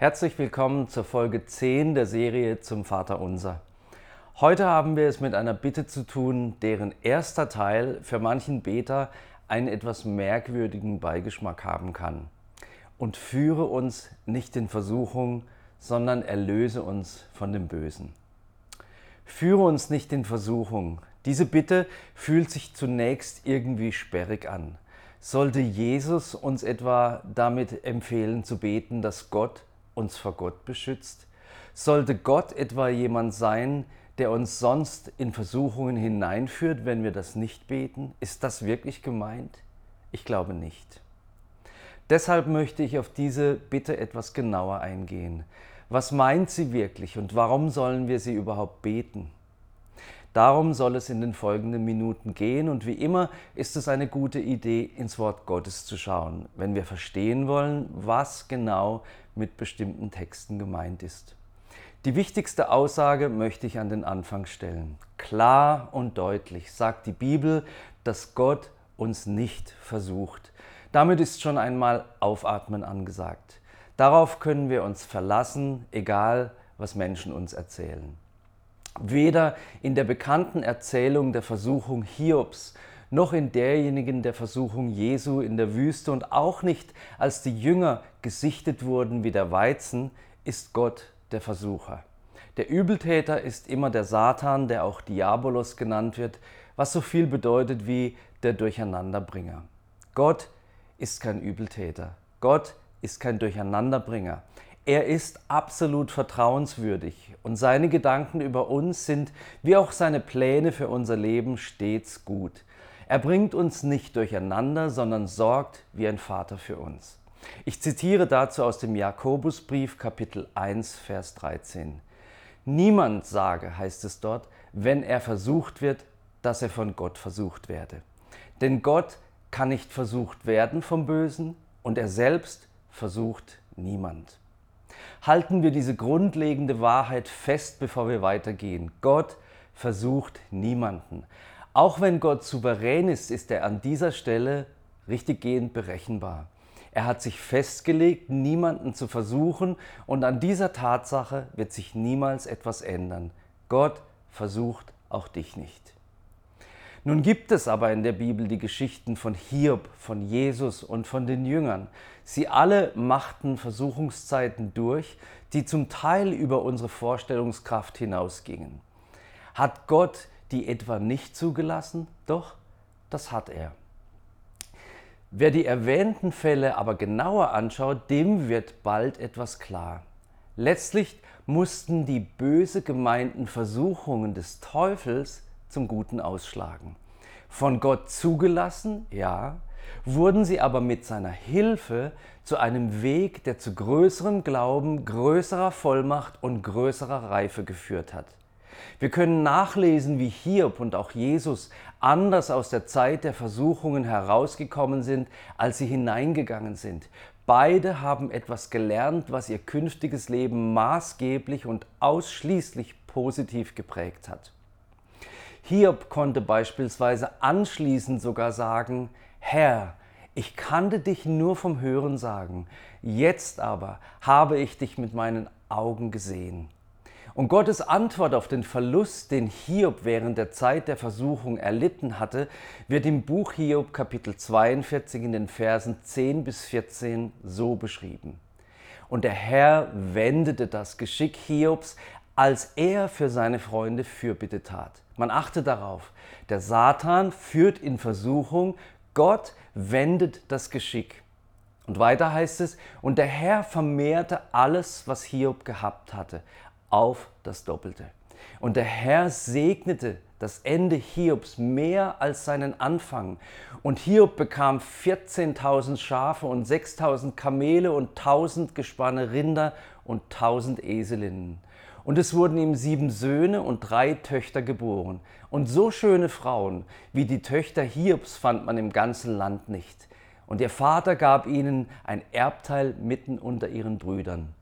Herzlich willkommen zur Folge 10 der Serie zum Vater Unser. Heute haben wir es mit einer Bitte zu tun, deren erster Teil für manchen Beter einen etwas merkwürdigen Beigeschmack haben kann. Und führe uns nicht in Versuchung, sondern erlöse uns von dem Bösen. Führe uns nicht in Versuchung. Diese Bitte fühlt sich zunächst irgendwie sperrig an. Sollte Jesus uns etwa damit empfehlen zu beten, dass Gott uns vor Gott beschützt? Sollte Gott etwa jemand sein, der uns sonst in Versuchungen hineinführt, wenn wir das nicht beten? Ist das wirklich gemeint? Ich glaube nicht. Deshalb möchte ich auf diese Bitte etwas genauer eingehen. Was meint sie wirklich und warum sollen wir sie überhaupt beten? Darum soll es in den folgenden Minuten gehen und wie immer ist es eine gute Idee, ins Wort Gottes zu schauen, wenn wir verstehen wollen, was genau mit bestimmten Texten gemeint ist. Die wichtigste Aussage möchte ich an den Anfang stellen. Klar und deutlich sagt die Bibel, dass Gott uns nicht versucht. Damit ist schon einmal Aufatmen angesagt. Darauf können wir uns verlassen, egal was Menschen uns erzählen. Weder in der bekannten Erzählung der Versuchung Hiobs noch in derjenigen der Versuchung Jesu in der Wüste und auch nicht, als die Jünger gesichtet wurden wie der Weizen, ist Gott der Versucher. Der Übeltäter ist immer der Satan, der auch Diabolos genannt wird, was so viel bedeutet wie der Durcheinanderbringer. Gott ist kein Übeltäter. Gott ist kein Durcheinanderbringer. Er ist absolut vertrauenswürdig und seine Gedanken über uns sind, wie auch seine Pläne für unser Leben, stets gut. Er bringt uns nicht durcheinander, sondern sorgt wie ein Vater für uns. Ich zitiere dazu aus dem Jakobusbrief Kapitel 1, Vers 13. Niemand sage, heißt es dort, wenn er versucht wird, dass er von Gott versucht werde. Denn Gott kann nicht versucht werden vom Bösen und er selbst versucht niemand. Halten wir diese grundlegende Wahrheit fest, bevor wir weitergehen. Gott versucht niemanden. Auch wenn Gott souverän ist, ist er an dieser Stelle richtiggehend berechenbar. Er hat sich festgelegt, niemanden zu versuchen und an dieser Tatsache wird sich niemals etwas ändern. Gott versucht auch dich nicht. Nun gibt es aber in der Bibel die Geschichten von Hiob, von Jesus und von den Jüngern. Sie alle machten Versuchungszeiten durch, die zum Teil über unsere Vorstellungskraft hinausgingen. Hat Gott die etwa nicht zugelassen? Doch, das hat er. Wer die erwähnten Fälle aber genauer anschaut, dem wird bald etwas klar. Letztlich mussten die böse gemeinten Versuchungen des Teufels zum Guten ausschlagen. Von Gott zugelassen, ja, wurden sie aber mit seiner Hilfe zu einem Weg, der zu größerem Glauben, größerer Vollmacht und größerer Reife geführt hat. Wir können nachlesen, wie Hiob und auch Jesus anders aus der Zeit der Versuchungen herausgekommen sind, als sie hineingegangen sind. Beide haben etwas gelernt, was ihr künftiges Leben maßgeblich und ausschließlich positiv geprägt hat. Hiob konnte beispielsweise anschließend sogar sagen, Herr, ich kannte dich nur vom Hören sagen, jetzt aber habe ich dich mit meinen Augen gesehen. Und Gottes Antwort auf den Verlust, den Hiob während der Zeit der Versuchung erlitten hatte, wird im Buch Hiob Kapitel 42 in den Versen 10 bis 14 so beschrieben. Und der Herr wendete das Geschick Hiobs, als er für seine Freunde Fürbitte tat. Man achte darauf, der Satan führt in Versuchung, Gott wendet das Geschick. Und weiter heißt es, und der Herr vermehrte alles, was Hiob gehabt hatte, auf das Doppelte. Und der Herr segnete das Ende Hiobs mehr als seinen Anfang. Und Hiob bekam 14.000 Schafe und 6.000 Kamele und 1.000 Gespanne Rinder und 1.000 Eselinnen. Und es wurden ihm sieben Söhne und drei Töchter geboren. Und so schöne Frauen wie die Töchter Hiobs fand man im ganzen Land nicht. Und ihr Vater gab ihnen ein Erbteil mitten unter ihren Brüdern.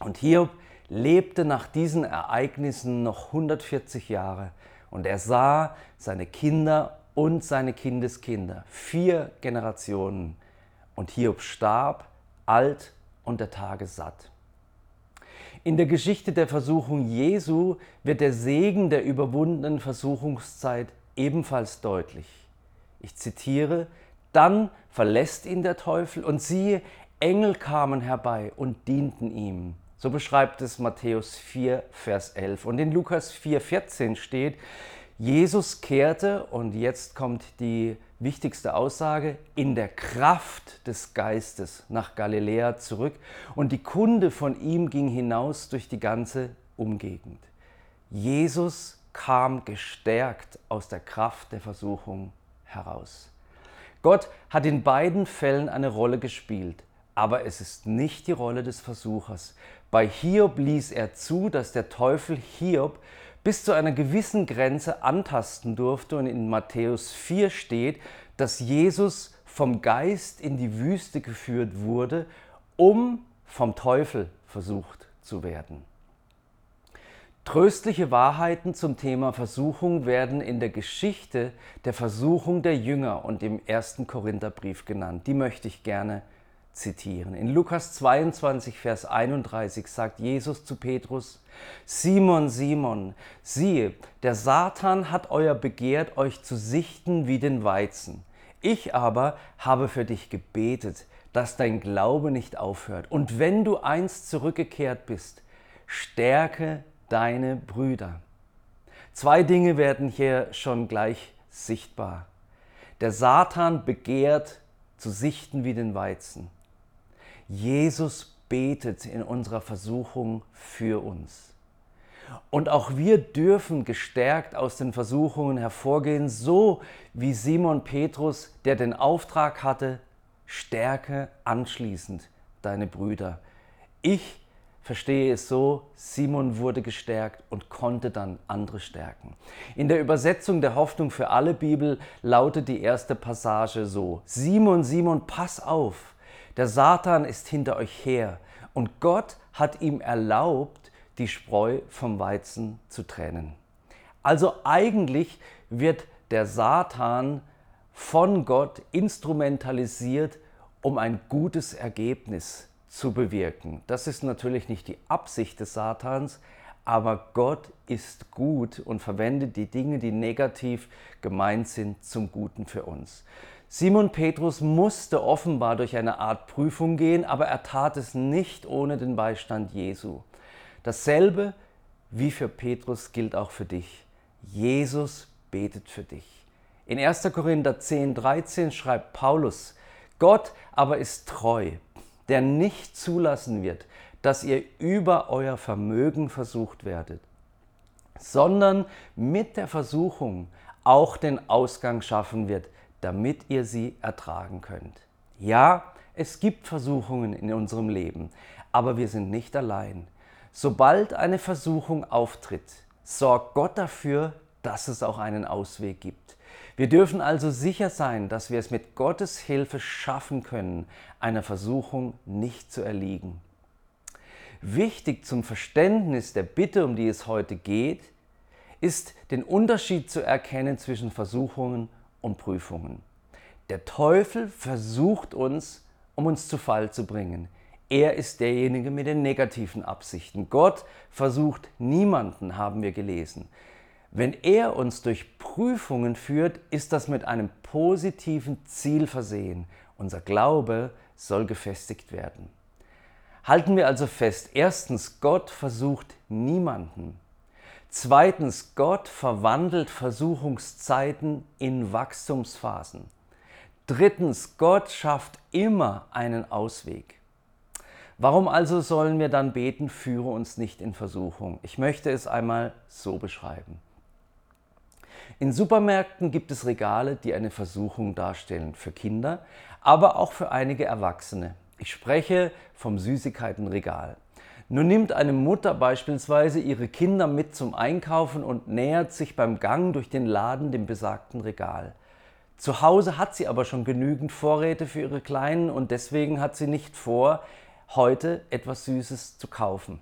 Und Hiob lebte nach diesen Ereignissen noch 140 Jahre und er sah seine Kinder und seine Kindeskinder, vier Generationen. Und Hiob starb alt und der Tage satt. In der Geschichte der Versuchung Jesu wird der Segen der überwundenen Versuchungszeit ebenfalls deutlich. Ich zitiere, dann verlässt ihn der Teufel und siehe, Engel kamen herbei und dienten ihm. So beschreibt es Matthäus 4, Vers 11. Und in Lukas 4, 14 steht, Jesus kehrte, und jetzt kommt die wichtigste Aussage, in der Kraft des Geistes nach Galiläa zurück und die Kunde von ihm ging hinaus durch die ganze Umgegend. Jesus kam gestärkt aus der Kraft der Versuchung heraus. Gott hat in beiden Fällen eine Rolle gespielt, aber es ist nicht die Rolle des Versuchers. Bei Hiob ließ er zu, dass der Teufel Hiob bis zu einer gewissen Grenze antasten durfte und in Matthäus 4 steht, dass Jesus vom Geist in die Wüste geführt wurde, um vom Teufel versucht zu werden. Tröstliche Wahrheiten zum Thema Versuchung werden in der Geschichte der Versuchung der Jünger und im ersten Korintherbrief genannt. Die möchte ich gerne zitieren. In Lukas 22, Vers 31 sagt Jesus zu Petrus, Simon, Simon, siehe, der Satan hat euer begehrt, euch zu sichten wie den Weizen. Ich aber habe für dich gebetet, dass dein Glaube nicht aufhört. Und wenn du einst zurückgekehrt bist, stärke deine Brüder. Zwei Dinge werden hier schon gleich sichtbar. Der Satan begehrt zu sichten wie den Weizen. Jesus betet in unserer Versuchung für uns. Und auch wir dürfen gestärkt aus den Versuchungen hervorgehen, so wie Simon Petrus, der den Auftrag hatte, stärke anschließend deine Brüder. Ich verstehe es so, Simon wurde gestärkt und konnte dann andere stärken. In der Übersetzung der Hoffnung für alle Bibel lautet die erste Passage so, Simon, Simon, pass auf, der Satan ist hinter euch her und Gott hat ihm erlaubt, die Spreu vom Weizen zu trennen. Also eigentlich wird der Satan von Gott instrumentalisiert, um ein gutes Ergebnis zu bewirken. Das ist natürlich nicht die Absicht des Satans, aber Gott ist gut und verwendet die Dinge, die negativ gemeint sind, zum Guten für uns. Simon Petrus musste offenbar durch eine Art Prüfung gehen, aber er tat es nicht ohne den Beistand Jesu. Dasselbe wie für Petrus gilt auch für dich. Jesus betet für dich. In 1. Korinther 10, 13 schreibt Paulus, Gott aber ist treu, der nicht zulassen wird, dass ihr über euer Vermögen versucht werdet, sondern mit der Versuchung auch den Ausgang schaffen wird, damit ihr sie ertragen könnt. Ja, es gibt Versuchungen in unserem Leben, aber wir sind nicht allein. Sobald eine Versuchung auftritt, sorgt Gott dafür, dass es auch einen Ausweg gibt. Wir dürfen also sicher sein, dass wir es mit Gottes Hilfe schaffen können, einer Versuchung nicht zu erliegen. Wichtig zum Verständnis der Bitte, um die es heute geht, ist den Unterschied zu erkennen zwischen Versuchungen und Prüfungen. Der Teufel versucht uns, um uns zu Fall zu bringen. Er ist derjenige mit den negativen Absichten. Gott versucht niemanden, haben wir gelesen. Wenn er uns durch Prüfungen führt, ist das mit einem positiven Ziel versehen. Unser Glaube soll gefestigt werden. Halten wir also fest, erstens, Gott versucht niemanden. Zweitens, Gott verwandelt Versuchungszeiten in Wachstumsphasen. Drittens, Gott schafft immer einen Ausweg. Warum also sollen wir dann beten, führe uns nicht in Versuchung? Ich möchte es einmal so beschreiben. In Supermärkten gibt es Regale, die eine Versuchung darstellen für Kinder, aber auch für einige Erwachsene. Ich spreche vom Süßigkeitenregal. Nun nimmt eine Mutter beispielsweise ihre Kinder mit zum Einkaufen und nähert sich beim Gang durch den Laden dem besagten Regal. Zu Hause hat sie aber schon genügend Vorräte für ihre Kleinen und deswegen hat sie nicht vor, heute etwas Süßes zu kaufen.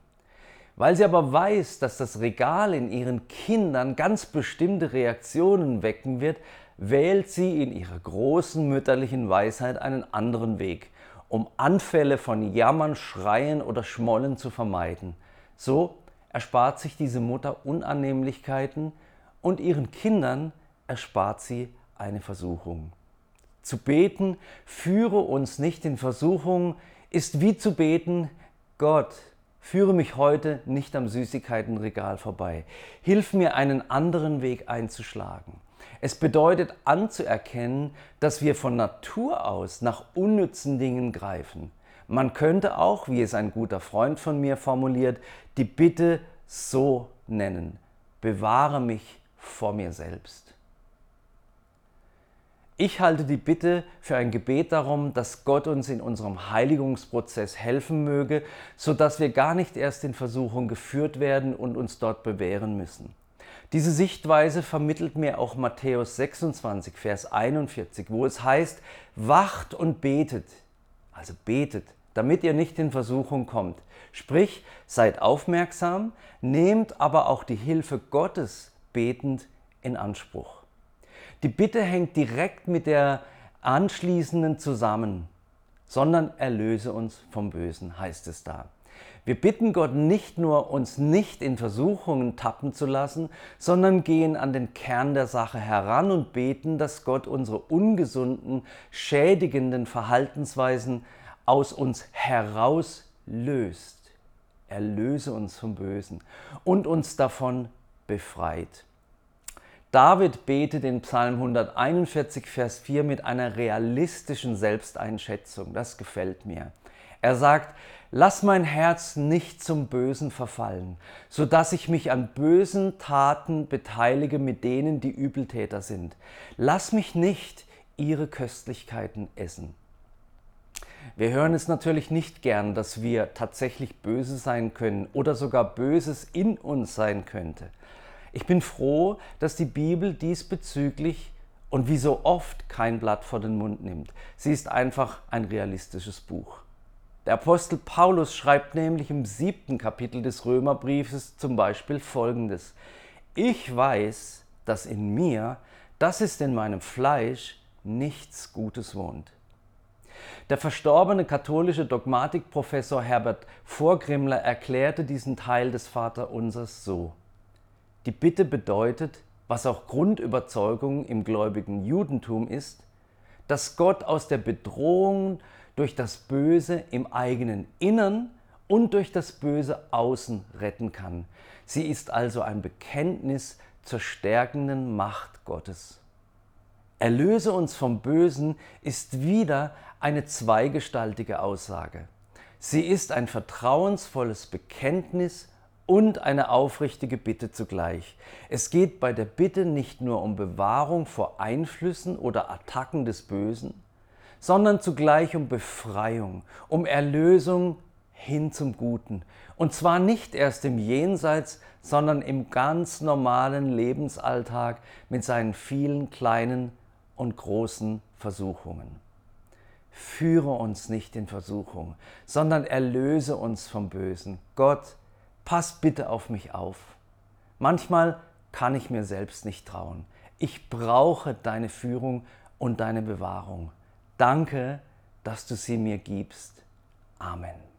Weil sie aber weiß, dass das Regal in ihren Kindern ganz bestimmte Reaktionen wecken wird, wählt sie in ihrer großen mütterlichen Weisheit einen anderen Weg um Anfälle von Jammern, Schreien oder Schmollen zu vermeiden. So erspart sich diese Mutter Unannehmlichkeiten und ihren Kindern erspart sie eine Versuchung. Zu beten, führe uns nicht in Versuchung, ist wie zu beten, Gott, führe mich heute nicht am Süßigkeitenregal vorbei. Hilf mir, einen anderen Weg einzuschlagen. Es bedeutet anzuerkennen, dass wir von Natur aus nach unnützen Dingen greifen. Man könnte auch, wie es ein guter Freund von mir formuliert, die Bitte so nennen. Bewahre mich vor mir selbst. Ich halte die Bitte für ein Gebet darum, dass Gott uns in unserem Heiligungsprozess helfen möge, sodass wir gar nicht erst in Versuchung geführt werden und uns dort bewähren müssen. Diese Sichtweise vermittelt mir auch Matthäus 26, Vers 41, wo es heißt, wacht und betet, also betet, damit ihr nicht in Versuchung kommt. Sprich, seid aufmerksam, nehmt aber auch die Hilfe Gottes betend in Anspruch. Die Bitte hängt direkt mit der anschließenden zusammen, sondern erlöse uns vom Bösen, heißt es da. Wir bitten Gott nicht nur, uns nicht in Versuchungen tappen zu lassen, sondern gehen an den Kern der Sache heran und beten, dass Gott unsere ungesunden, schädigenden Verhaltensweisen aus uns herauslöst. Erlöse uns vom Bösen und uns davon befreit. David betet in Psalm 141, Vers 4 mit einer realistischen Selbsteinschätzung. Das gefällt mir. Er sagt, lass mein Herz nicht zum Bösen verfallen, so dass ich mich an bösen Taten beteilige mit denen, die Übeltäter sind. Lass mich nicht ihre Köstlichkeiten essen. Wir hören es natürlich nicht gern, dass wir tatsächlich böse sein können oder sogar Böses in uns sein könnte. Ich bin froh, dass die Bibel diesbezüglich und wie so oft kein Blatt vor den Mund nimmt. Sie ist einfach ein realistisches Buch. Der Apostel Paulus schreibt nämlich im siebten Kapitel des Römerbriefes zum Beispiel Folgendes. Ich weiß, dass in mir, das ist in meinem Fleisch, nichts Gutes wohnt. Der verstorbene katholische Dogmatikprofessor Herbert Vorgrimmler erklärte diesen Teil des Vaterunsers so. Die Bitte bedeutet, was auch Grundüberzeugung im gläubigen Judentum ist, dass Gott aus der Bedrohung durch das Böse im eigenen Innern und durch das Böse außen retten kann. Sie ist also ein Bekenntnis zur stärkenden Macht Gottes. Erlöse uns vom Bösen ist wieder eine zweigestaltige Aussage. Sie ist ein vertrauensvolles Bekenntnis und eine aufrichtige Bitte zugleich. Es geht bei der Bitte nicht nur um Bewahrung vor Einflüssen oder Attacken des Bösen, sondern zugleich um Befreiung, um Erlösung hin zum Guten. Und zwar nicht erst im Jenseits, sondern im ganz normalen Lebensalltag mit seinen vielen kleinen und großen Versuchungen. Führe uns nicht in Versuchung, sondern erlöse uns vom Bösen. Gott, pass bitte auf mich auf. Manchmal kann ich mir selbst nicht trauen. Ich brauche deine Führung und deine Bewahrung. Danke, dass du sie mir gibst. Amen.